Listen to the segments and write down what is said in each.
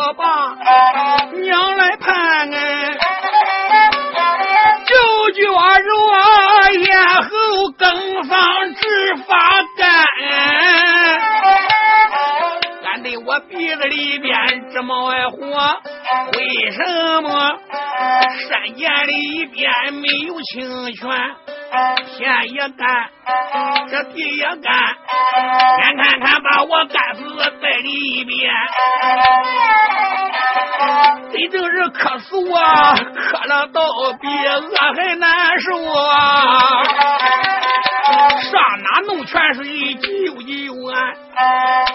我把娘来盼哎，舅舅啊，咽喉更放直发干，俺对我鼻子里边直冒爱火，为什么山涧里边没有清泉？天也干，这地也干，眼看看把我干死在里边，这正是渴死啊，渴了倒比饿还难受啊！上哪弄泉水救救俺？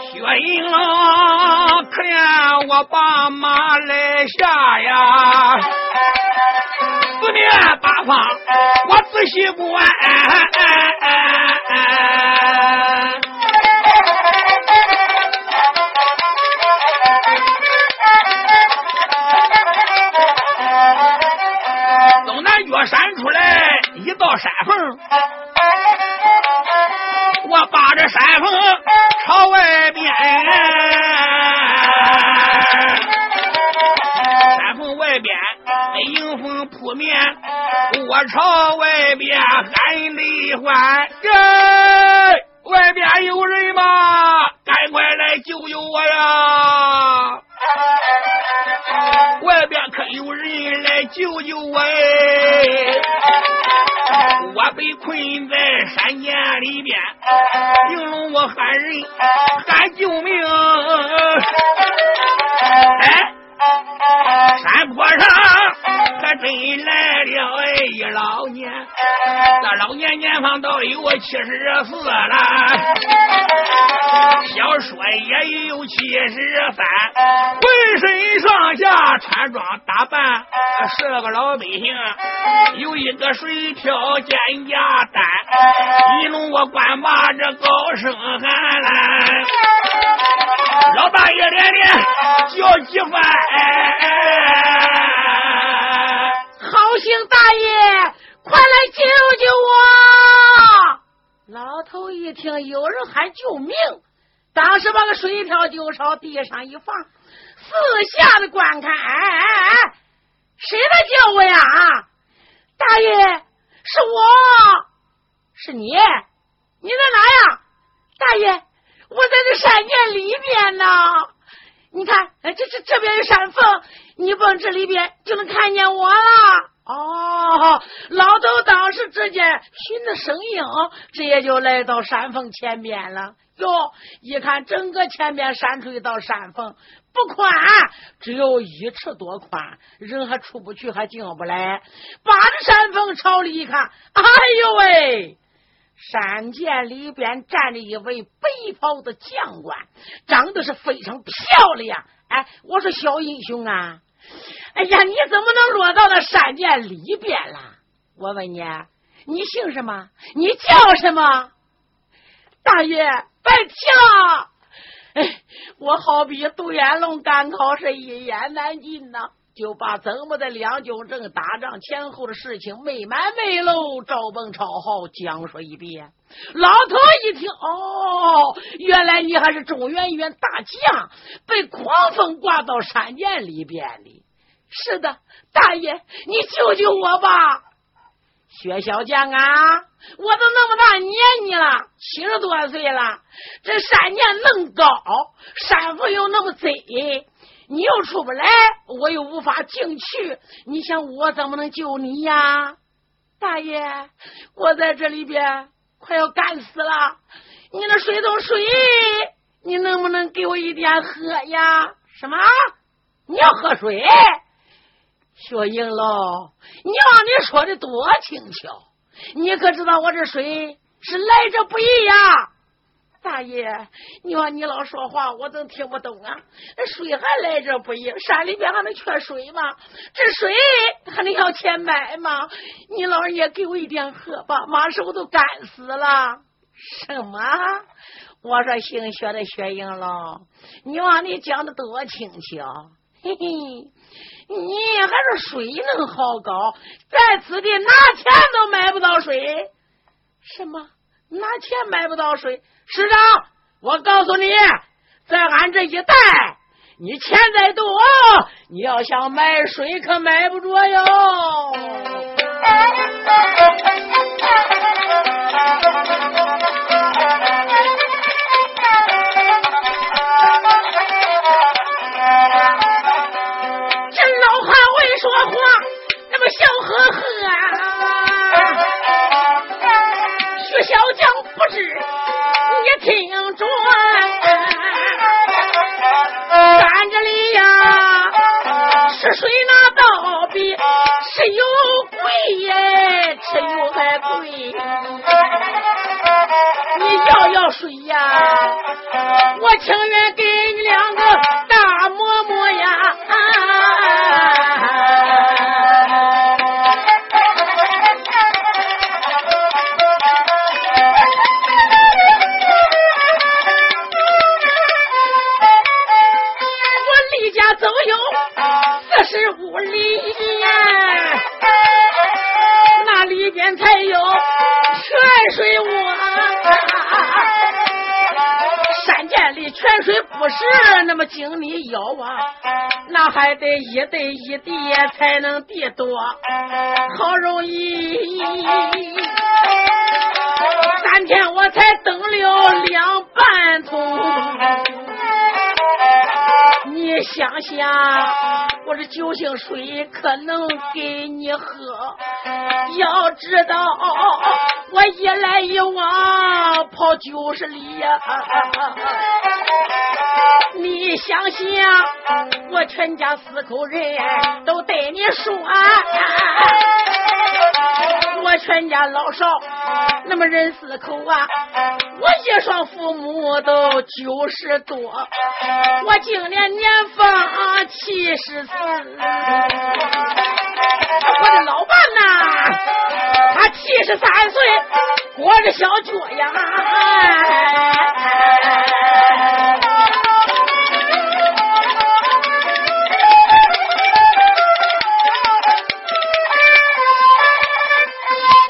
薛银郎，可怜我爸妈来下呀！四面八方，我仔细观。东我把这山缝朝外边。山峰外边迎风扑面，我朝外边喊的唤，人外边有人吗？赶快来救救我呀！外边可有人来救救我？我被困在山涧里边，应龙我喊人 喊救命！哎，山坡上。还真来了哎，一老年，那老年年方到有七十四了，小说也有七十三，浑身上下穿装打扮是个老百姓，有一个水挑肩胛担，一弄我管把这高声喊来，老大爷连连叫几番。好心大爷，快来救救我！老头一听有人喊救命，当时把个水瓢就朝地上一放，四下的观看，哎哎哎，谁在叫我呀？大爷，是我，是你，你在哪呀？大爷，我在这山涧里边呢。你看，哎，这这这边有山缝，你往这里边就能看见我了。哦，老头当时只见寻着声音，直接就来到山缝前边了。哟，一看整个前边闪出一道山缝，不宽，只有一尺多宽，人还出不去，还进不来。把着山峰朝里一看，哎呦喂！山涧里边站着一位白袍的将官，长得是非常漂亮。哎，我说小英雄啊！哎呀，你怎么能落到那山涧里边了？我问你，你姓什么？你叫什么？大爷，别提了。哎，我好比独眼龙赶考是，一言难尽呐。就把怎么的两军阵打仗前后的事情没完没了，赵本超好讲述一遍。老头一听，哦，原来你还是中原元大将，被狂风刮到山涧里边的。是的，大爷，你救救我吧！薛小将啊，我都那么大年纪了，七十多岁了，这山涧那么高，山峰又那么窄。你又出不来，我又无法进去，你想我怎么能救你呀，大爷？我在这里边快要干死了，你那水桶水，你能不能给我一点喝呀？什么？你要喝水？薛英龙，娘，你说的多轻巧，你可知道我这水是来者不易呀？大爷，你说你老说话，我怎听不懂啊？水还来者不易，山里边还能缺水吗？这水还能要钱买吗？你老人家给我一点喝吧，马上我都干死了。什么？我说姓薛的薛英龙，你望你讲的多轻巧，嘿嘿，你还是水能好高，在此地拿钱都买不到水。什么？拿钱买不到水？师长，我告诉你，在俺这一带你钱再多，你要想买水可买不着哟。九十里呀！你想想，我全家四口人都对你说，我全家老少那么人四口啊，我一双父母都九十多，我今年年方七十四，我的老伴，七十三岁，裹着小脚丫。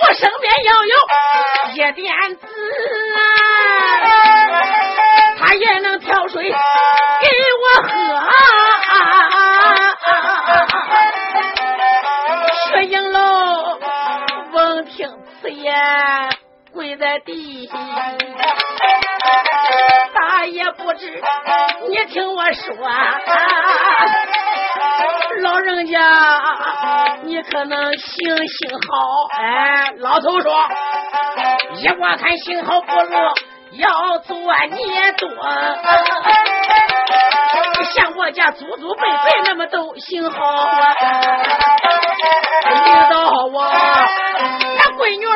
我身边要有一点子啊，他也能挑水。地，大爷不知，你听我说，老人家，你可能行行好。哎，老头说。依我看，行好不如要做孽多。像我家祖祖辈辈那么都行好啊！遇到我，那闺女儿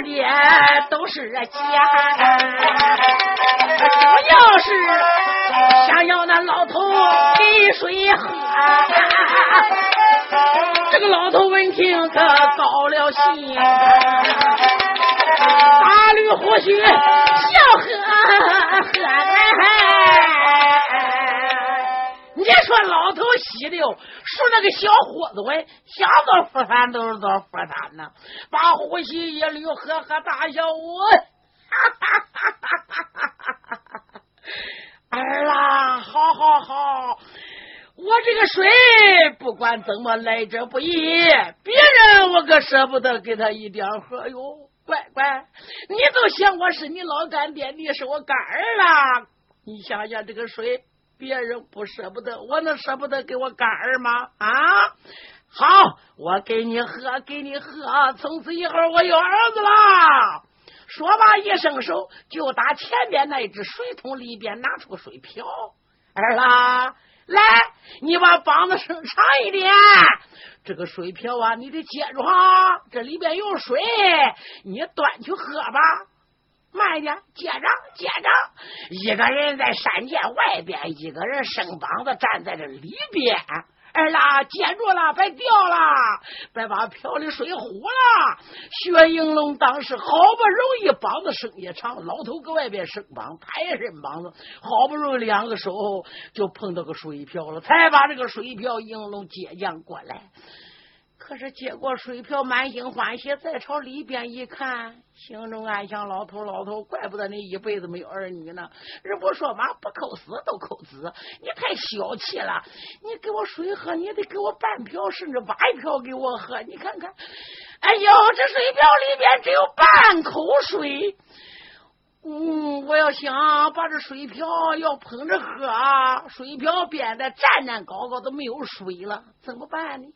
脸都是假，主要是想要那老头给水喝。这个老头闻听可高了兴，大驴胡须笑呵呵。你说老头稀溜，就那个小伙子喂，想到佛山都是到佛山呢，把呼吸一捋，呵呵大笑，我，哈哈哈哈哈哈！儿啦，好好好，我这个水不管怎么来者不易，别人我可舍不得给他一点喝哟。乖乖，你都想我是你老干爹，你是我干儿啦，你想想这个水。别人不舍不得，我能舍不得给我干儿吗？啊，好，我给你喝，给你喝，从此以后我有儿子了。说罢一伸手，就打前边那只水桶里边拿出个水瓢。儿啦，来，你把膀子伸长一点，这个水瓢啊，你得接住哈，这里边有水，你端去喝吧。慢一点，接着接着，一个人在山涧外边，一个人生膀子站在这里边。哎啦，接住了，别掉了，别把瓢里水糊了。薛应龙当时好不容易膀子生也长，老头搁外边生膀，他也是膀子，好不容易两个手就碰到个水瓢了，才把这个水瓢应龙接将过来。可是接过水瓢，满心欢喜，再朝里边一看，心中暗想：老头，老头，怪不得你一辈子没有儿女呢。人不说嘛，不扣死都扣子，你太小气了。你给我水喝，你得给我半瓢，甚至挖一瓢给我喝。你看看，哎呦，这水瓢里边只有半口水。嗯，我要想把这水瓢要捧着喝，水瓢变得站站高高都没有水了，怎么办呢？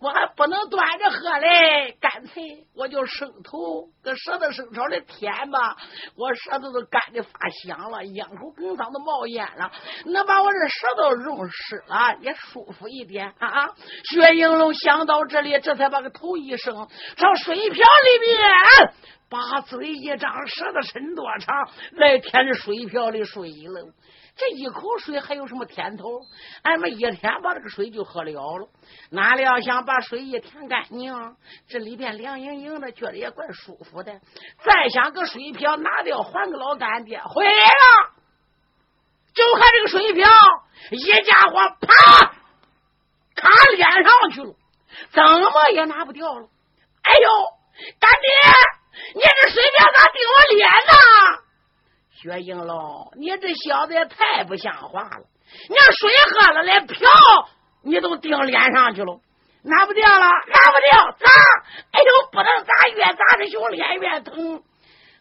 我还不能端着喝嘞，干脆我就伸头搁舌头伸朝里舔吧，我舌头都干的发香了，咽口梗嗓都冒烟了，能把我这舌头弄湿了也舒服一点啊！薛应龙想到这里，这才把个头一伸，朝水瓢里面。把嘴一张，舌头伸多长，来舔着水瓢里水了。这一口水还有什么甜头？俺们一天把这个水就喝了了。哪里要想把水一舔干净，这里边凉盈盈的，觉得也怪舒服的。再想个水瓢拿掉，还个老干爹回来了。就看这个水瓢，一家伙啪卡脸上去了，怎么也拿不掉了。哎呦，干爹！你这水瓢咋顶我脸呢？薛应龙，你这小子也太不像话了！你要水喝了，连瓢你都顶脸上去了，拿不掉了，拿不掉，砸！哎呦，不能砸，越砸这熊脸越疼。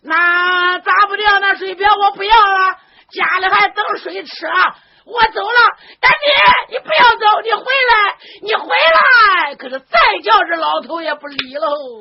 那砸不掉那水瓢，我不要了，家里还等水吃啊！我走了，干爹，你不要走，你回来，你回来！可是再叫这老头也不理喽。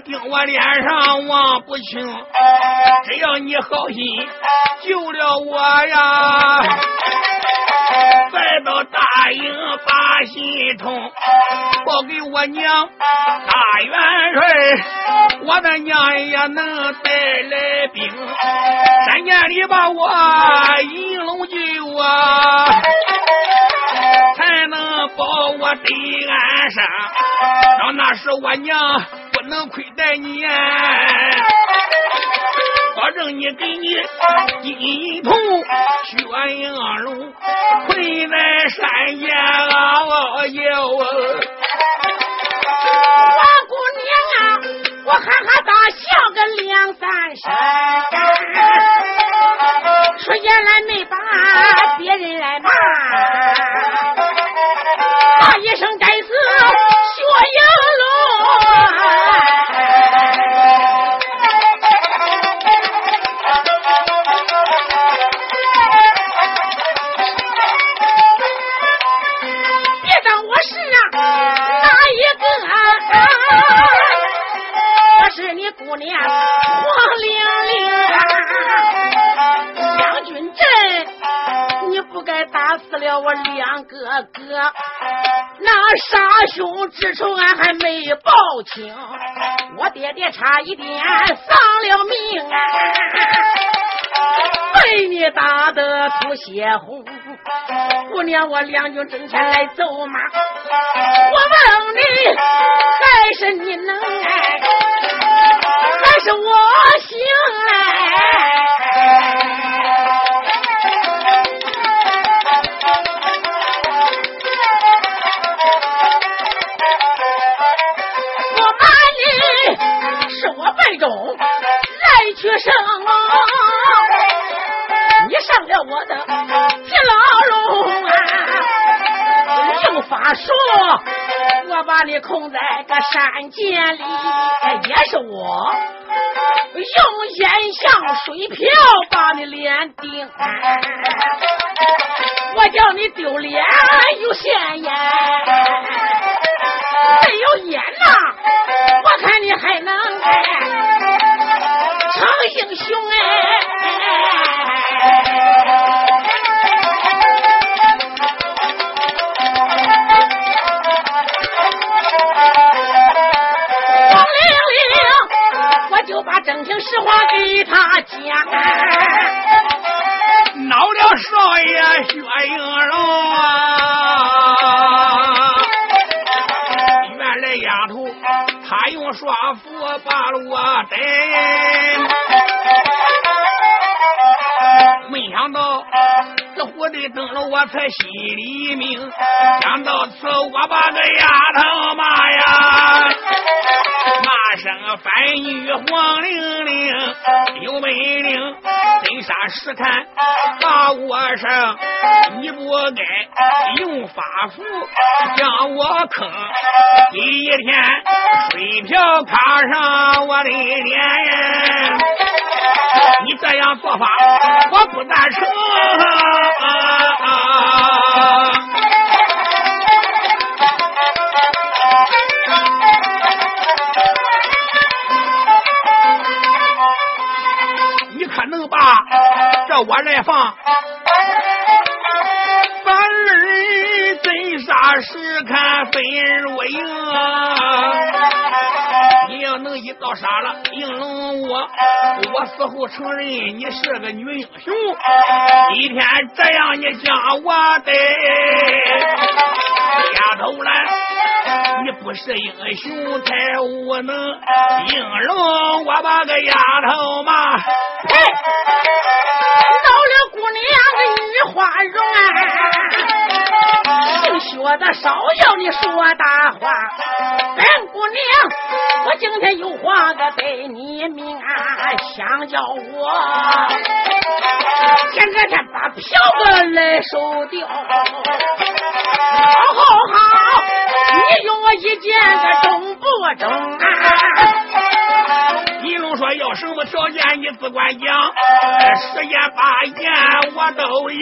盯我脸上望不清，只要你好心救了我呀，再到大营把心痛报给我娘。大元帅，我的娘也能带来兵，三年里把我银龙救啊。才能保我得安生，到那时我娘亏待你，保证你给你金银铜，血银龙，困在山间啊！哟，王姑娘啊，我哈哈大笑个两三声，说言来没把别人来骂，骂姑娘黄玲玲，梁军镇，你不该打死了我两哥哥，那杀兄之仇俺还没报清，我爹爹差一点丧了命，被你打的吐血红。姑娘，我梁军挣钱来揍骂？我问你，还是你能？爱，还是我行哎？学生，你上了我的铁牢笼啊！用法术，我把你控在个山涧里，也是我用眼像水瓢把你脸顶，我叫你丢脸又现眼，没有眼呐，我看你还能。成英雄哎！真情实话给他讲，恼了少爷薛应龙！原来丫头她用耍符把了我逮。的灯笼我才心里明，想到此我把这丫头骂呀，骂声反女黄玲玲有本领，真杀实看把我生，你不该用法符将我坑，第一天水瓢卡上我的脸。你这样做法，我不赞成。我来放？反儿真杀时看分若赢。要能一刀杀了应龙我，我死后承认你是个女英雄。一天这样你将我得，丫头来，你不是英雄太无能，应龙我把个丫头骂，嘿，饶了姑娘的女花容啊，姓薛的少要你说大话，本姑娘。我今天有话个对你明，想叫我前个天把票子来收掉。好好好，你用我一件个中不中啊？一龙说要什么条件你只管讲，十言八言我都应。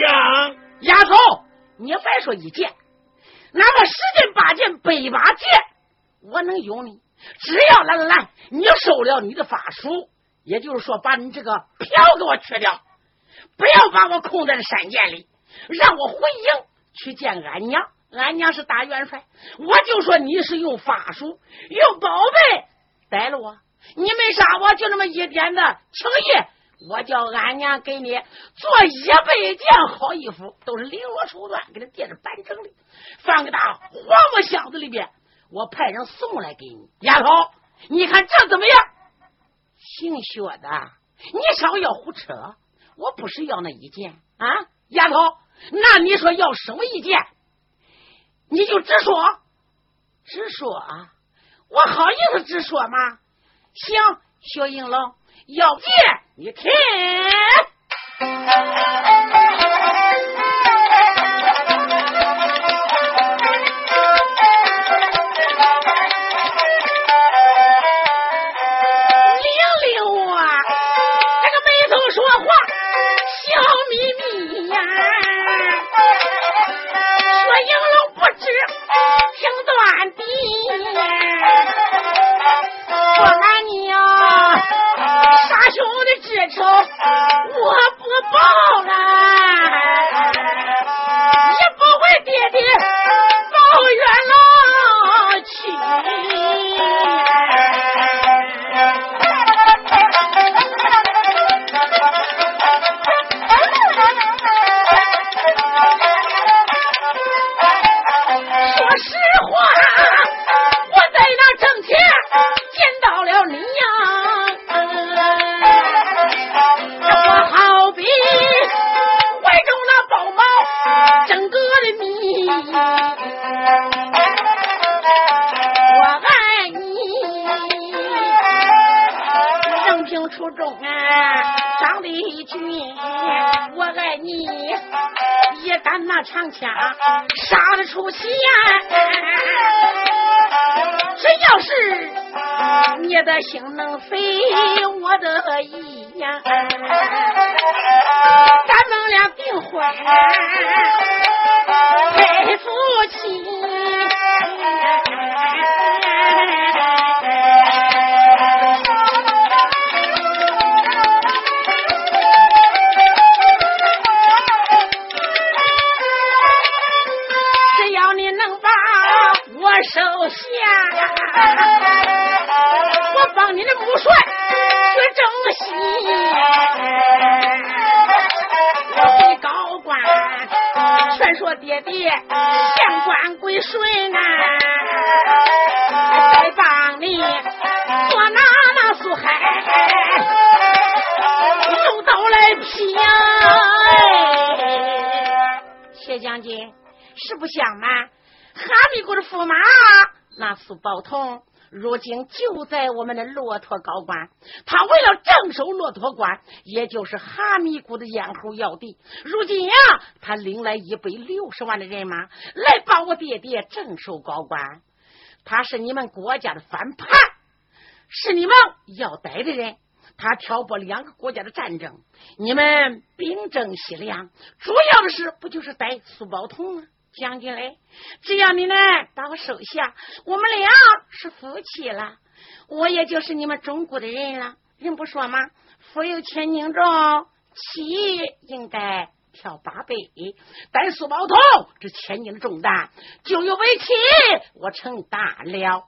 丫头，你别说一件，哪怕十件八件百把件，我能有你。只要来来来，你收了你的法术，也就是说，把你这个票给我去掉，不要把我控在这山涧里，让我回营去见俺娘。俺娘是大元帅，我就说你是用法术、用宝贝逮了我，你没杀我，就那么一点的情谊，我叫俺娘给你做一百件好衣服，都是绫罗绸缎，给他叠着板正的，放个大黄木箱子里边。我派人送来给你，丫头，你看这怎么样？姓薛的，你少要胡扯！我不是要那一件啊，丫头，那你说要什么一件？你就直说，直说啊！我好意思直说吗？行，薛应龙，要件你听。求的支仇，我不报了，也不会爹爹。杆那长枪杀得出奇呀！只要是你的心能飞，如今就在我们的骆驼高官。他为了镇守骆驼关，也就是哈密国的咽喉要地，如今呀，他领来一百六十万的人马来帮我爹爹镇守高官。他是你们国家的反叛，是你们要逮的人。他挑拨两个国家的战争，你们兵争西凉，主要的是不就是逮苏宝通吗？将军嘞，只要你能把我收下，我们俩是夫妻了。我也就是你们中国的人了。人不说吗？夫有千斤重，妻应该挑八百。但苏宝通这千斤的重担，就由为妻我承担了。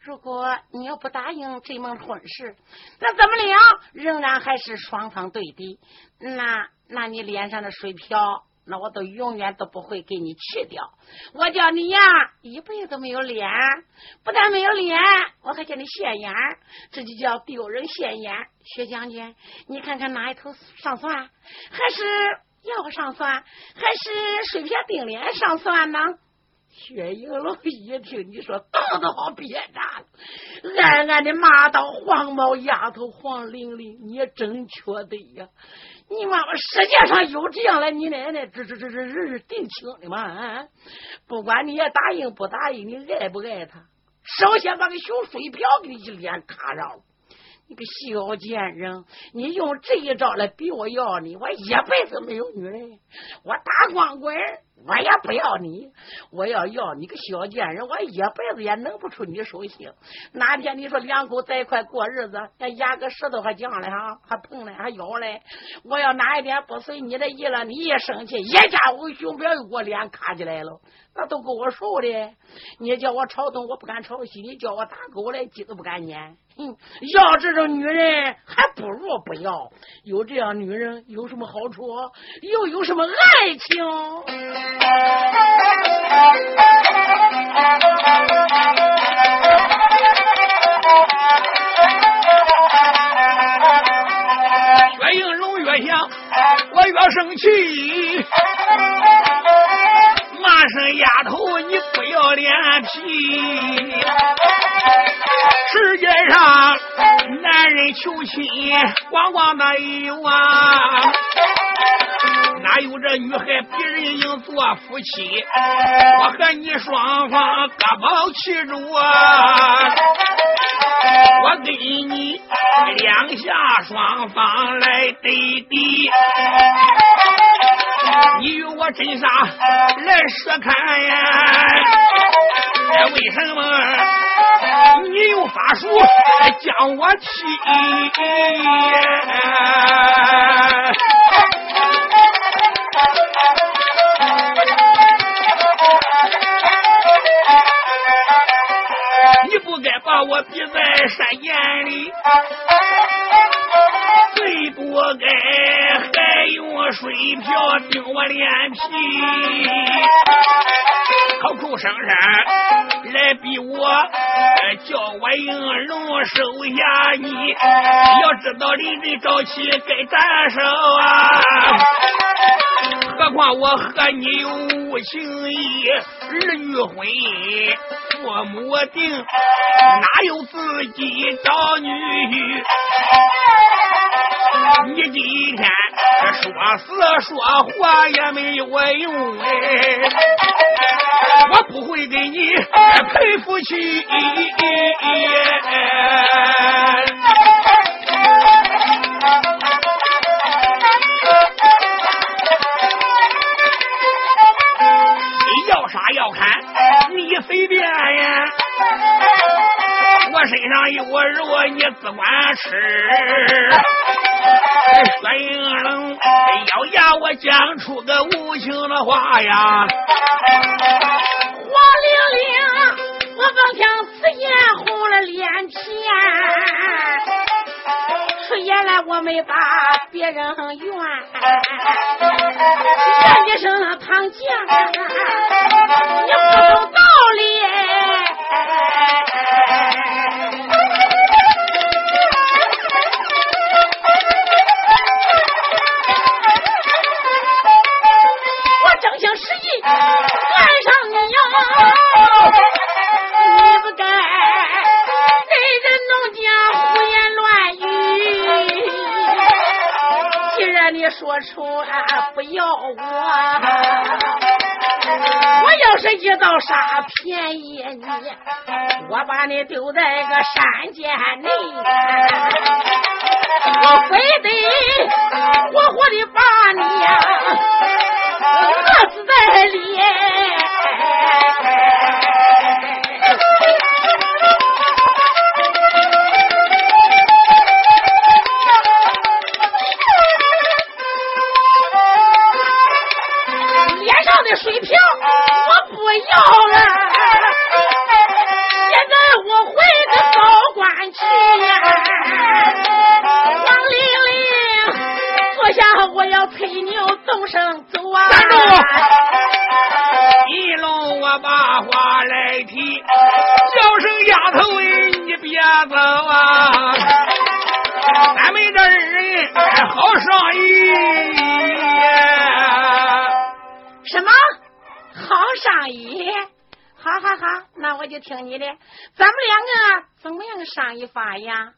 如果你要不答应这门婚事，那咱们俩仍然还是双方对敌。那，那你脸上的水漂。那我都永远都不会给你去掉。我叫你呀，一辈子没有脸，不但没有脸，我还叫你现眼，这就叫丢人现眼。薛将军，你看看哪一头上算？还是腰上算？还是水平顶脸上算呢？薛应龙一听你说，肚子好憋炸了，暗暗的骂道：“黄毛丫头，黄玲玲，你真缺德呀！”你妈妈世界上有这样的你奶奶，这这这这人是定亲的吗？啊！不管你也答应不答应，你爱不爱他，首先把个小水瓢给你一脸卡上了。你个小贱人，你用这一招来逼我要你，我一辈子没有女人，我打光棍。我也不要你，我要要你个小贱人，我一辈子也弄不出你手心。哪天你说两口在一块过日子，那压个石头还犟嘞哈，还碰嘞，还咬嘞。我要哪一天不随你的意了，你一生气，一家伙熊彪又给我脸卡起来了，那都够我受的。你叫我朝东，我不敢朝西；你叫我打狗来，鸡都不敢撵。哼，要这种女人，还不如不要。有这样女人有什么好处？又有什么爱情？越应龙越想，我越生气。骂声丫头，你不要脸皮！世界上男人求亲，光光的有啊。哪有这女孩比人应做夫妻？我和你双方各保其主啊！我给你两下双方来对敌，你与我真杀来试看呀？为什么你用法术将我踢？你不该把我逼在山涧里，最不该还用水瓢顶我脸皮，口口声声来逼我，叫我应龙收下你。要知道临阵招起该斩首啊！我和你有无情义，儿女婚，父母定，哪有自己找女婿？你今天说死说活也没有用哎，我不会给你赔付去。要你随便呀！我身上有肉，你只管吃。薛英龙咬牙，我讲出个无情的话呀！黄玲玲，我刚听此言红了脸皮。说原来我没把别人怨，怨一声唐将，你不懂道理。我正想实意爱上你呀，你说出不要我，我要是一道啥便宜你，我把你丢在个山涧里，我非得哎呀？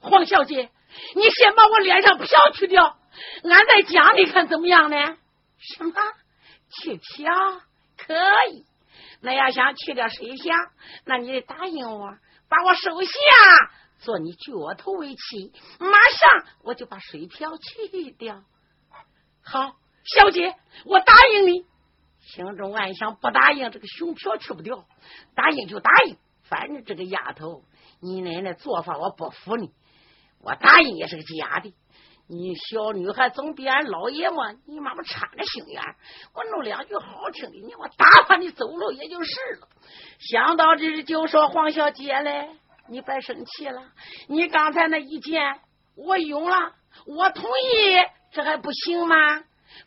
黄小姐，你先把我脸上瓢去掉，俺再讲，你看怎么样呢？什么去漂？可以。那要想去掉水下，那你得答应我，把我手下做你脚头为妻，马上我就把水瓢去掉。好，小姐，我答应你。心中暗想：不答应，这个熊票去不掉；答应就答应，反正这个丫头，你奶奶做法我不服你。我答应也是个假的。你小女孩总比俺老爷们，你妈妈掺着心眼我弄两句好听的，你我打发你走了也就是了。想到这，就说黄小姐嘞，你别生气了。你刚才那一件，我用了，我同意，这还不行吗？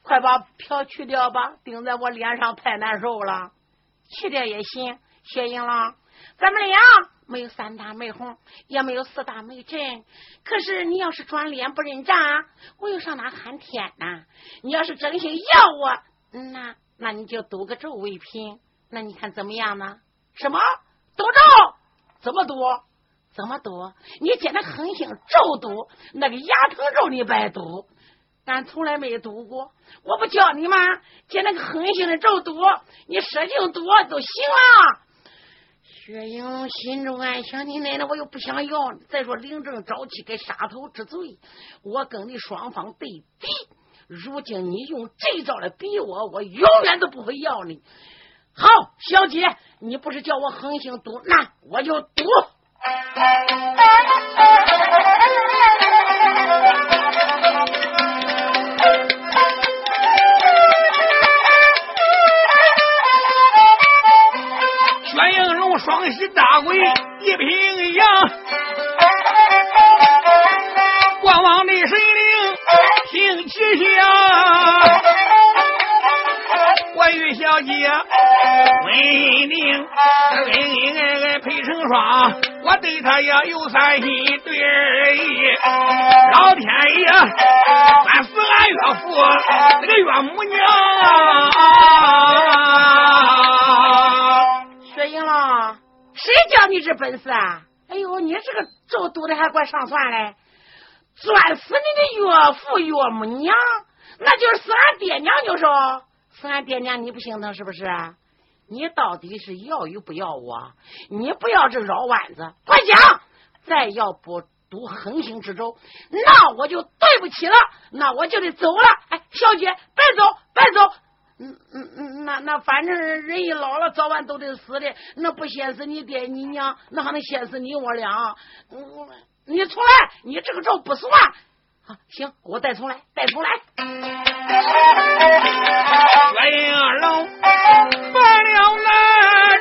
快把票去掉吧，顶在我脸上太难受了。去掉也行，谢英郎，咱们俩没有三大美红，也没有四大美珍。可是你要是转脸不认账，我又上哪喊天呢？你要是真心要我，那那你就赌个咒为凭。那你看怎么样呢？什么赌咒？怎么赌？怎么赌？你捡那恒星咒赌，那个牙疼咒你白赌。俺从来没赌过，我不教你吗？借那个恒星的咒赌，你使劲赌都行了。薛英心中暗想：你奶奶，我又不想要。再说领证招妻该杀头之罪，我跟你双方对敌。如今你用这招来逼我，我永远都不会要你。好，小姐，你不是叫我横行赌，那我就赌。双膝大跪一平阳，光王的神灵听吉祥。我与小姐温宁恩恩爱爱配成双，我对她也有三心对二意。老天爷算死俺岳父那个岳母娘啊。谁教你这本事啊？哎呦，你这个咒赌的还怪上算嘞！钻死你的岳父岳母娘，那就是死俺爹娘，就是哦死俺爹娘，你不心疼是不是？你到底是要与不要我？你不要这绕弯子，快讲！再要不读横行之州，那我就对不起了，那我就得走了。哎，小姐，别走，别走。嗯嗯嗯，那那反正人一老了，早晚都得死的。那不先死你爹你娘，那还能先死你我俩？嗯，你重来，你这个账不算。好，行，我再重来，再重来。岳应龙犯了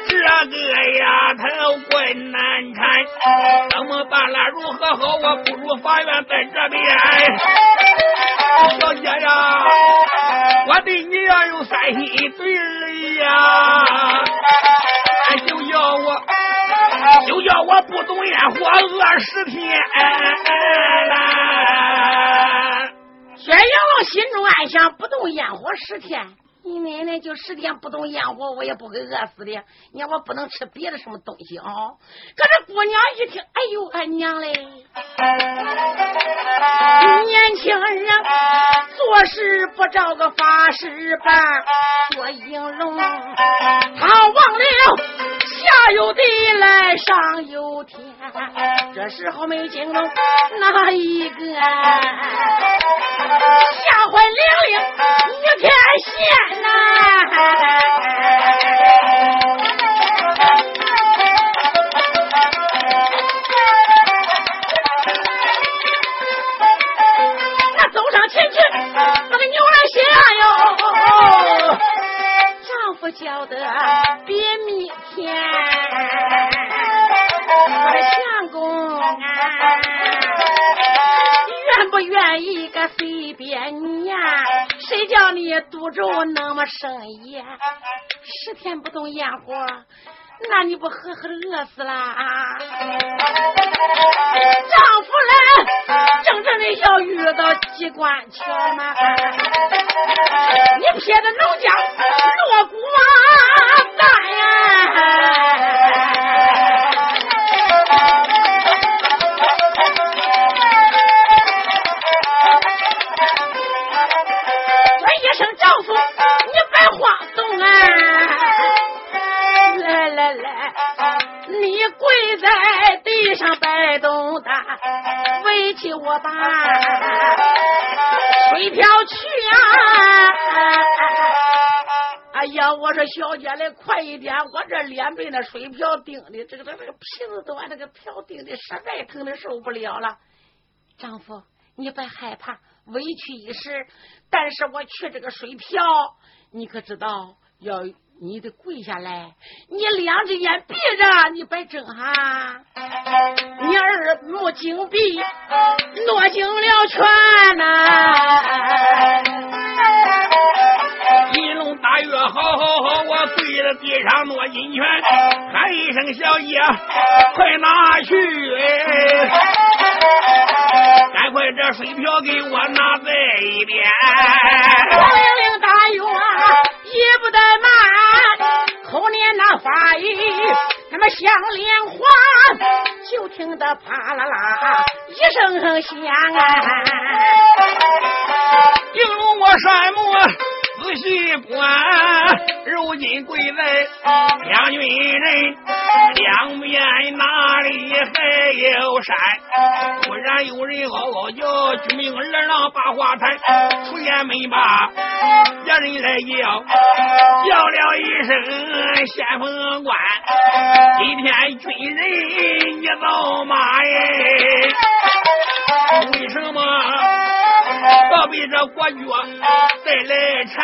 这个丫头困难缠，怎么办了？如何好？我不如法院在这边。小姐呀，我对你要有三心对意呀，就要我，就要我不动烟火二十天。薛应龙心中暗想：不动烟火十天，你奶奶就十天不动烟火，我也不会饿死的。你看我不能吃别的什么东西啊！可这姑娘一听，哎呦，俺娘嘞！年轻人做事不照个法式办，做应龙，他忘了下有地来上有天。这时候没惊动哪一个？吓坏玲玲一天仙呐！走上前去那个牛来下哟，丈夫叫的么生意？十天不动烟火。那你不呵呵的饿死了啊！丈夫来正正的要遇到机关枪吗？你撇的农家落骨蛋呀！我把水瓢去呀！哎呀，我说小姐来快一点，我这脸被那水瓢钉的，这个这个皮子都把那个瓢钉的，实在疼的受不了了。丈夫，你别害怕，委屈一时，但是我去这个水瓢，你可知道要。你得跪下来，你两只眼闭着，你别睁哈，你耳目紧闭，诺紧了拳呐。一龙大月，好好好，我跪在地上诺金拳，喊一声小姐，快拿去，赶快这水瓢给我拿在一边。王玲玲大月，也不怠慢，口念那法语，那么像莲花，就听得啪啦啦一声声响啊！应龙我山木。仔细观，如今跪在将军人两边，哪里还有山？突然有人嗷嗷叫，军命二郎把话谈，出言没把别人来叫，叫了一声先锋官，今天军人你遭骂耶？为什么？倒比这国脚再来缠，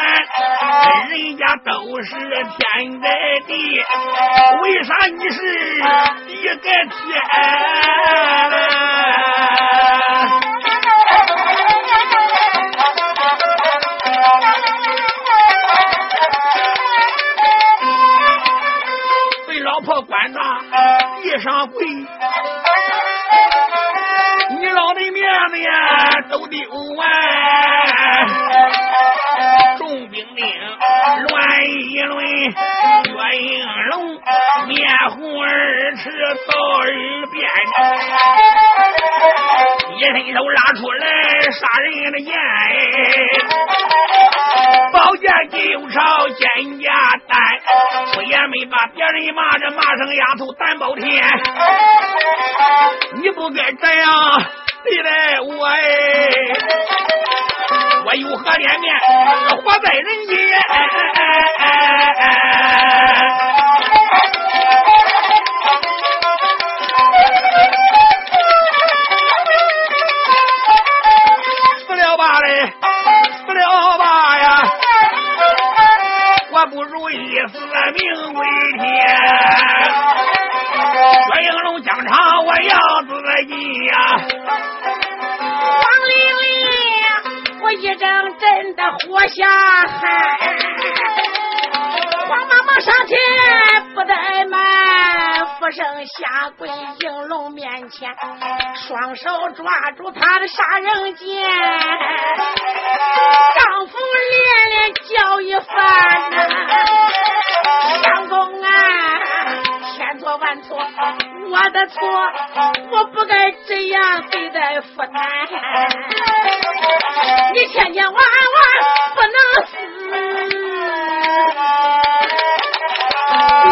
人家都是天盖地，为啥你是地盖天？被老婆管的地上跪。面子呀都丢完，众兵丁乱一轮，岳应龙面红耳赤到耳边，一伸手拉出来杀人的剑，宝剑就朝肩胛带，出言没把别人骂着骂声丫头胆包天，你不该这样对待我哎，我有何脸面活在人间？哎哎哎哎不如一死命归天，薛应龙疆场我要自己呀！黄玲玲，我一阵阵的活下汗，黄妈妈上前不怠慢，俯身下跪应龙面前，双手抓住他的杀人剑，丈夫连连叫一番，相公啊，千错万错，我的错，我不该这样对待夫难，你千千万万不能死，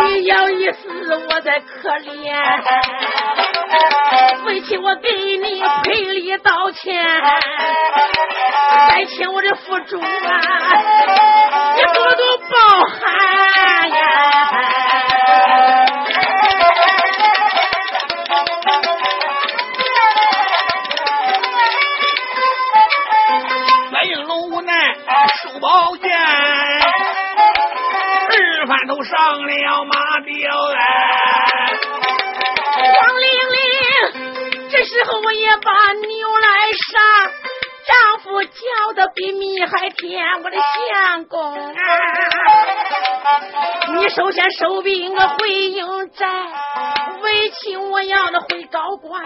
你要一死，我才可怜，为妻我给你赔礼道歉，再请我的福主啊，你多多包涵呀。收宝剑，二番头上了马吊哎。黄玲玲，这时候我也把牛来杀，丈夫叫的比蜜还甜，我的相公啊，你首先收兵回营寨，为妻我要的回高官，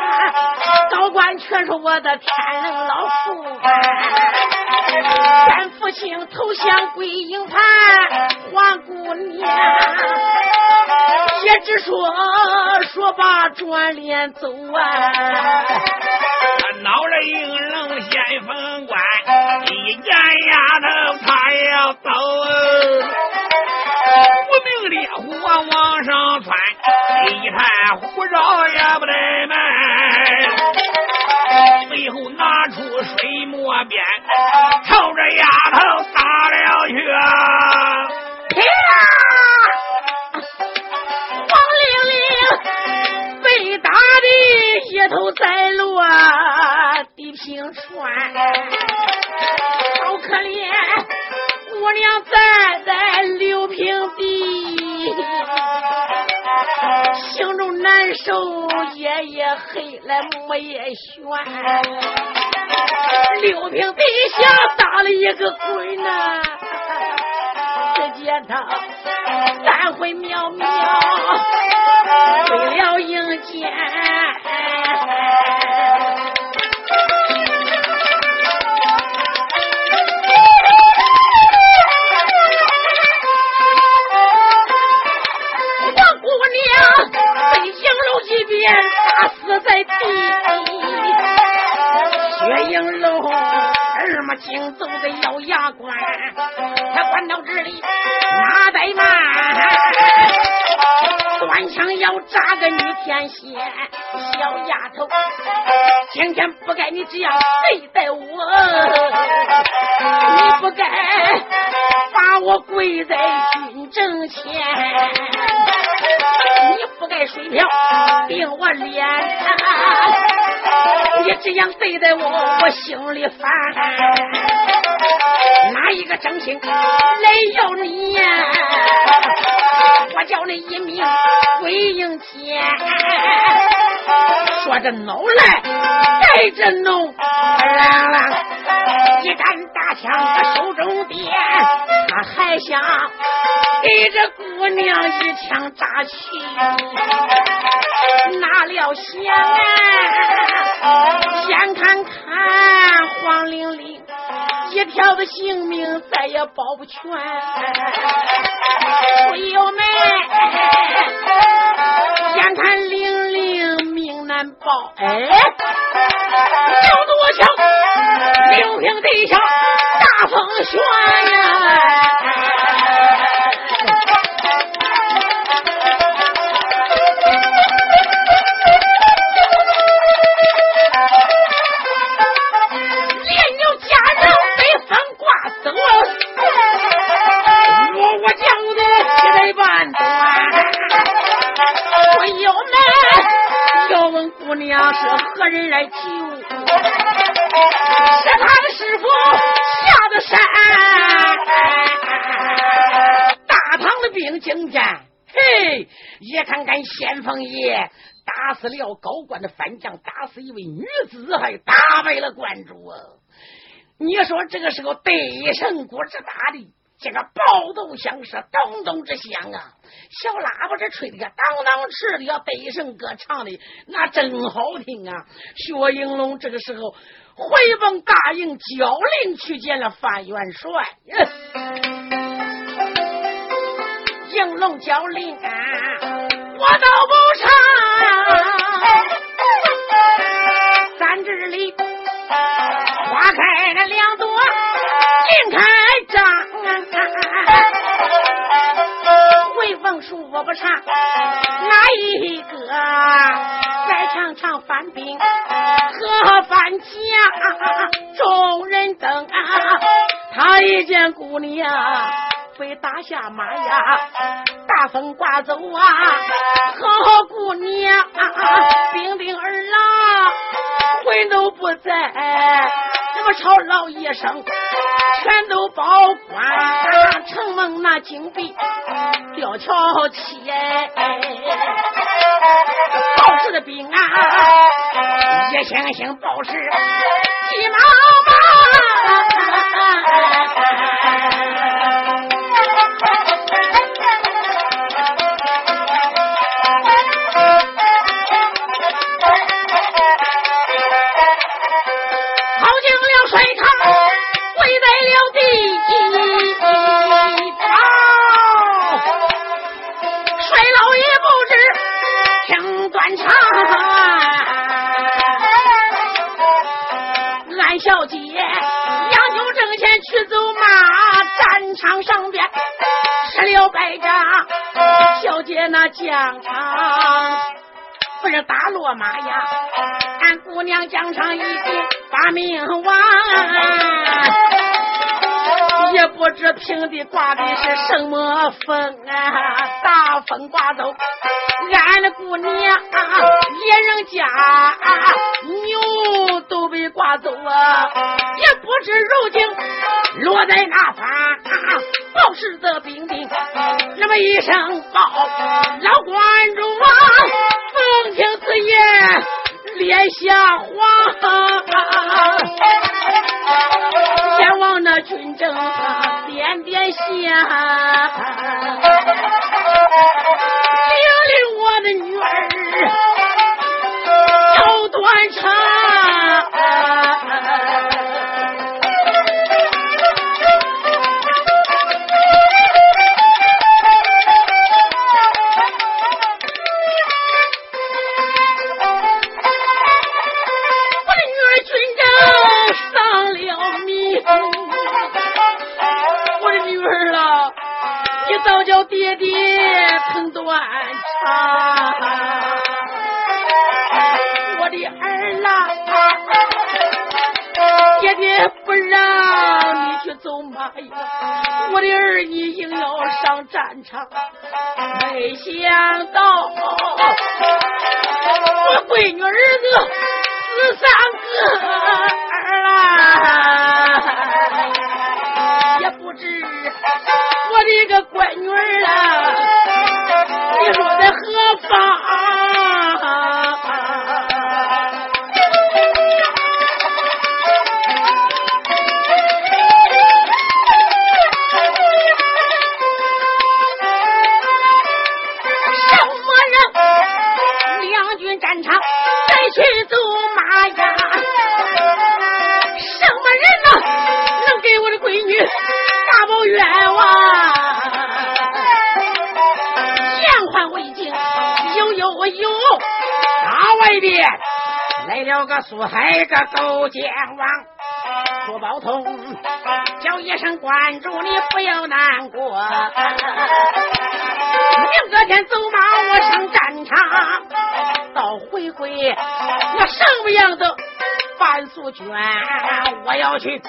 高官却说我的天人老父啊，愿父亲投降归营盘，黄姑娘也只说说罢转脸走啊。恼了应龙先锋官，一见丫头他要走。无名烈火往上窜，一滩胡椒也不得卖。最后拿出水墨鞭，朝着丫头打了去。天啊！黄玲玲被打的一头栽落地平川，好可怜，姑娘站在六平地，心中难受，夜夜黑来木也悬，六平地下打了一个鬼呢。只见他三回渺渺飞了营间，不一阵怒，一杆大枪他手中点，他还想给这姑娘一枪扎去，哪料想啊，眼看看黄玲玲。一条的性命再也保不全，朋友们，眼看玲玲命难保，哎，刘平地下大风旋呀。姑娘是何人来救？是他的下的山。大唐的兵精战，嘿，也看看先锋爷打死了高官的反将，打死一位女子，还打败了关主。你说这个时候得胜鼓之大的。这个暴动响是咚咚之响啊，小喇叭这吹的个当当吃的，要得胜歌唱的那真好听啊！薛应龙这个时候回奔大营，交令去见了范元。帅。应龙交令，我都不差，咱这里花开了两朵，尽开张。回凤树我不唱，哪一个再唱唱反兵和翻甲？众人等啊，他一见姑娘被打下马呀，大风刮走啊，好姑娘兵丁儿郎魂都不在。我朝老爷生，全都保管。城门那金币吊桥起，报事的兵啊，一星星报事急忙。疆场不是打落马呀，俺姑娘疆场已经把命亡，也不知平地刮的是什么风啊，大风刮走俺的姑娘，别人家牛都被刮走啊，也不知如今落在哪方。报事的兵丁，那么一声报，老关主啊，奉听此言，脸下黄，前往那军阵点点线，命令我的女儿要断肠。早叫爹爹疼断肠，我的儿啦，爹爹不让你去走马呀，我的儿你硬要上战场，没想到我闺女儿子死三个儿啦。我的个乖女儿啊，你说在何方？来了个苏海个勾践王，苏宝通叫一声关主，你不要难过。明个天走马我上战场，到回归我什么样的范素娟，我要去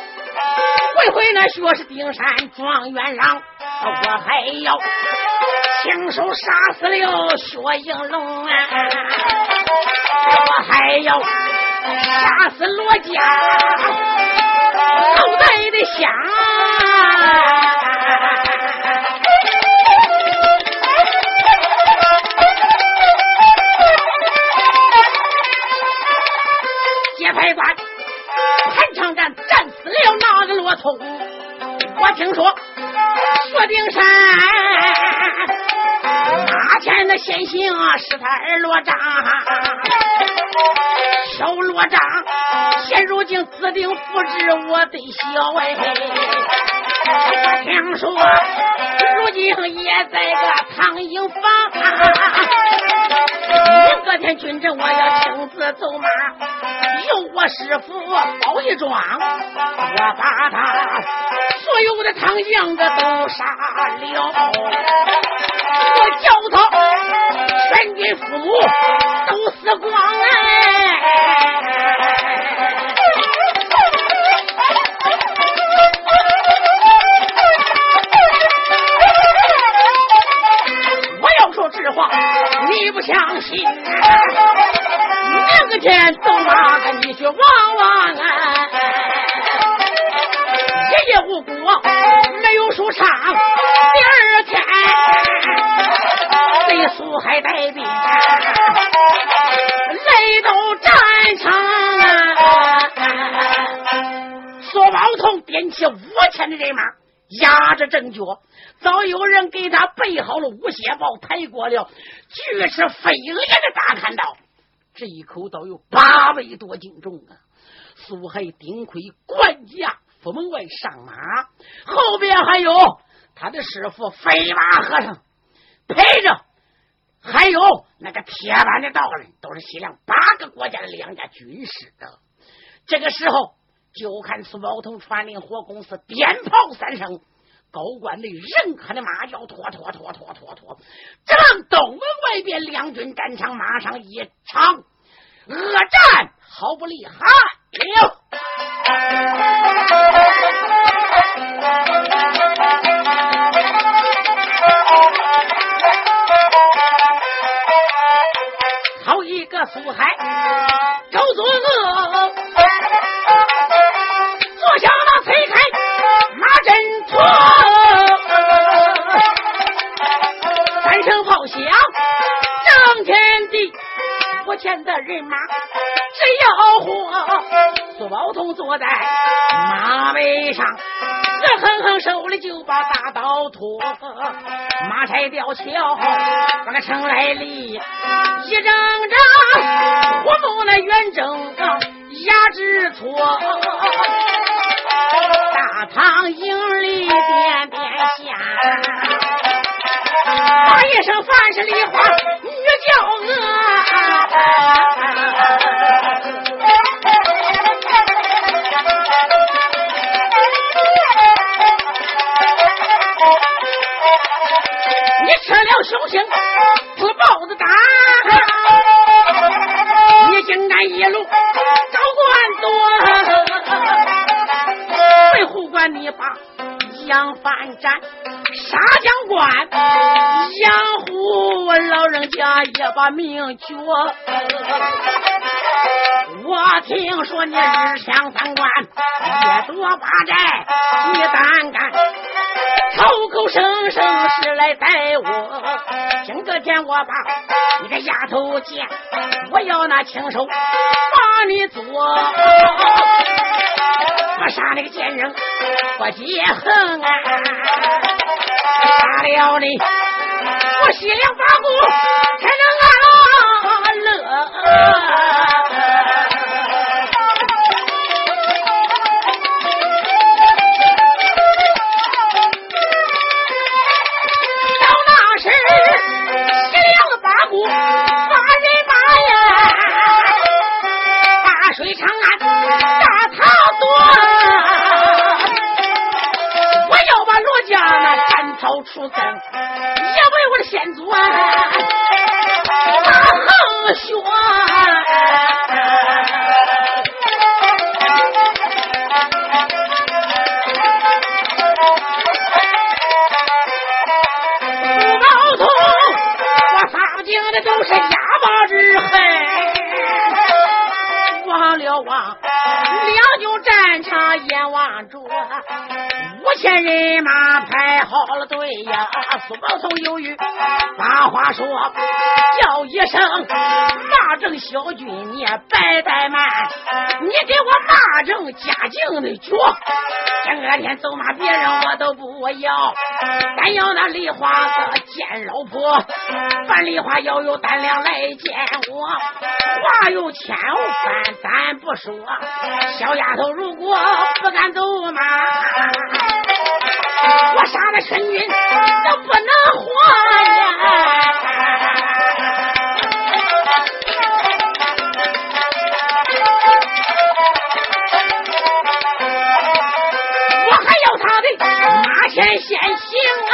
回回那薛氏丁山状元郎，我还要亲手杀死了薛应龙啊！还要杀死罗家后代的香。接牌官潘长战战死了那个罗通，我听说薛丁山马前的先行是他儿罗章。小罗章现如今自定复制我的小哎，听说如今也在个唐营房。明个天军阵我要亲自走马，由我师傅包一庄，我把他所有的唐将的都杀了，我叫他全军父母都死光哎！我要说这话，你不相信？明天走马跟你去望望啊！一夜无果，没有收场。第二天，被苏海带兵来到战场啊！苏宝通点起五千的人马，压着阵脚，早有人给他备好了五血豹，抬过了巨齿飞裂的大砍刀，这一口刀有八百多斤重啊！苏海顶盔冠甲，府门外上马，后边还有他的师傅飞马和尚陪着，还有那个铁板的道人，都是西凉八个国家的两家军师的。这个时候，就看苏宝通传令火公司鞭炮三声，高官的人和的马叫拖拖拖拖拖拖，这让东门外边两军战场马上一场恶战，毫不厉害了。苏海周作恶，坐下那推开马阵拖，三声炮响，张天地我前的人马只要活。苏宝通坐在马背上，恶狠狠手里就把大刀托，马拆吊桥，把个城来立，一张张火木那远征压制错，大堂营里点点香，大一声凡是梨花女叫鹅。你吃了熊心吃豹子胆，你竟敢一路高官多，为护官你把杨帆斩，杀将官，养虎老人家也把命绝。我听说你日抢三官，夜夺八寨，你胆敢偷口声声是来逮我？今个见我把你个丫头见，我要那亲手把你做。我杀那个贱人我解恨啊！杀了你，我西凉八股才能安乐。朝出征，也为我的先祖啊，大横血。朱宝我发尽的都是家暴之恨，忘了忘，两军战场眼望着。五千人马排好了对呀，苏宝松犹豫，把话说，叫一声骂正小军，你白怠慢，你给我骂正家境的脚，今个天走马别人我都不要，但要那梨花子见老婆，范梨花要有胆量来见我，话有千番咱不说，小丫头如果不敢走马。我杀了神君都不能活呀！我还要他的马前先行啊！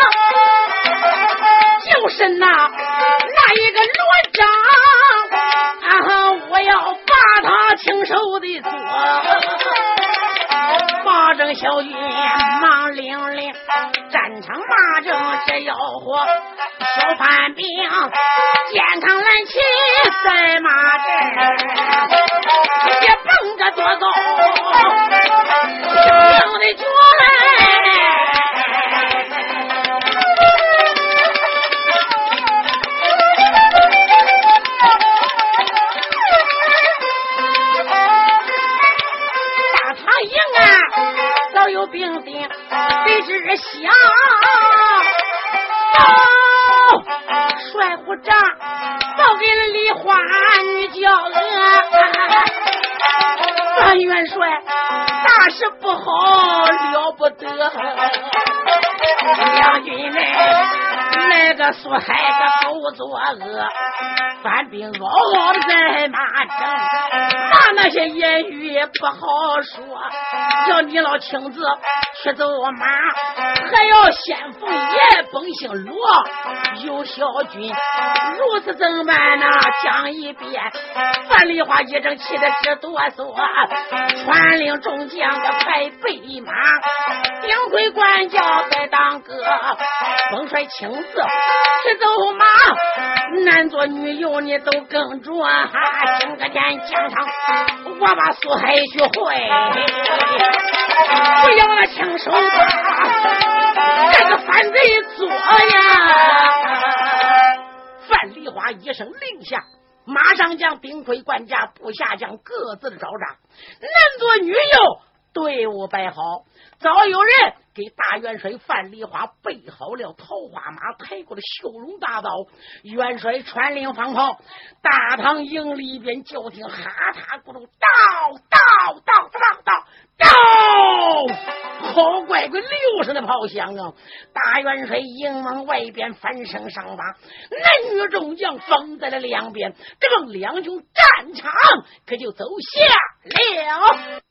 就是那那一个罗章啊！我要把他亲手的做。正小军忙领领，战场马正这吆喝，小范兵健康蓝旗在马阵，也蹦着多高，硬硬的脚有兵丁得知响，帅虎长报给了梨花女叫娥，范元帅大事不好了不得，两军们个苏海个狗作恶，犯兵嗷嗷在马城，骂那些言语不好说，叫你老亲自去走马，还要先锋爷本姓罗，有小军，如此怎办呢？讲一遍，范梨花一阵气的直哆嗦，传令众将个快备马，顶盔管教在当歌，风帅亲自去走马，男左女右你都跟着哈，今个天讲堂我把苏海学会，不要那亲手这个反贼做呀！范梨花一声令下。马上将兵盔冠甲，部下将各自的招扎，男左女右，队伍摆好。早有人给大元帅范梨花备好了桃花马，抬过了绣龙大刀。元帅传令放炮，大堂营里边就听哈塔咕噜，到到到到到到，好乖乖六声的炮响啊！大元帅营门外边翻身上马，男女众将封在了两边，这个两军战场可就走下了。